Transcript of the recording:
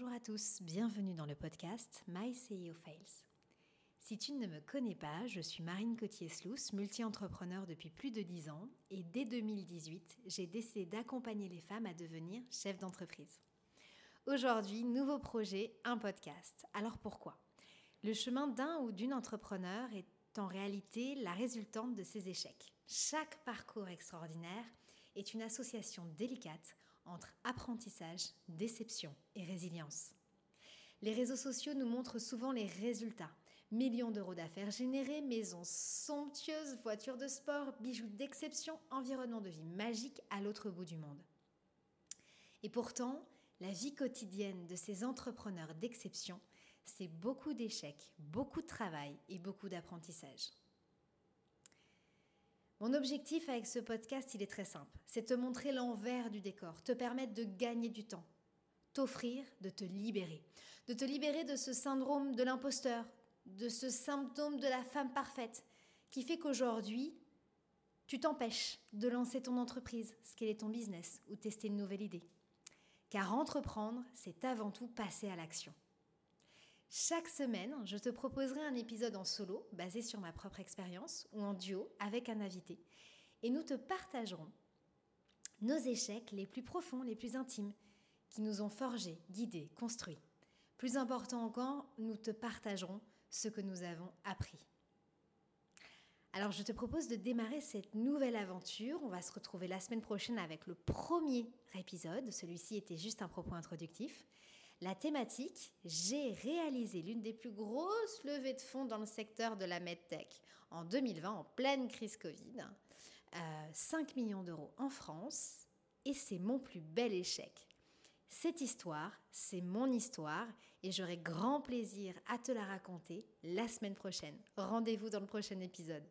Bonjour à tous, bienvenue dans le podcast My CEO Fails. Si tu ne me connais pas, je suis Marine Cotier-Slous, multi-entrepreneur depuis plus de 10 ans et dès 2018, j'ai décidé d'accompagner les femmes à devenir chefs d'entreprise. Aujourd'hui, nouveau projet, un podcast. Alors pourquoi? Le chemin d'un ou d'une entrepreneur est en réalité la résultante de ses échecs. Chaque parcours extraordinaire est une association délicate entre apprentissage, déception et résilience. Les réseaux sociaux nous montrent souvent les résultats. Millions d'euros d'affaires générées, maisons somptueuses, voitures de sport, bijoux d'exception, environnement de vie magique à l'autre bout du monde. Et pourtant, la vie quotidienne de ces entrepreneurs d'exception, c'est beaucoup d'échecs, beaucoup de travail et beaucoup d'apprentissage. Mon objectif avec ce podcast, il est très simple. C'est te montrer l'envers du décor, te permettre de gagner du temps, t'offrir de te libérer, de te libérer de ce syndrome de l'imposteur, de ce symptôme de la femme parfaite qui fait qu'aujourd'hui, tu t'empêches de lancer ton entreprise, scaler ton business ou tester une nouvelle idée. Car entreprendre, c'est avant tout passer à l'action. Chaque semaine, je te proposerai un épisode en solo basé sur ma propre expérience ou en duo avec un invité. Et nous te partagerons nos échecs les plus profonds, les plus intimes, qui nous ont forgés, guidés, construits. Plus important encore, nous te partagerons ce que nous avons appris. Alors je te propose de démarrer cette nouvelle aventure. On va se retrouver la semaine prochaine avec le premier épisode. Celui-ci était juste un propos introductif. La thématique, j'ai réalisé l'une des plus grosses levées de fonds dans le secteur de la medtech en 2020, en pleine crise Covid. 5 euh, millions d'euros en France, et c'est mon plus bel échec. Cette histoire, c'est mon histoire, et j'aurai grand plaisir à te la raconter la semaine prochaine. Rendez-vous dans le prochain épisode.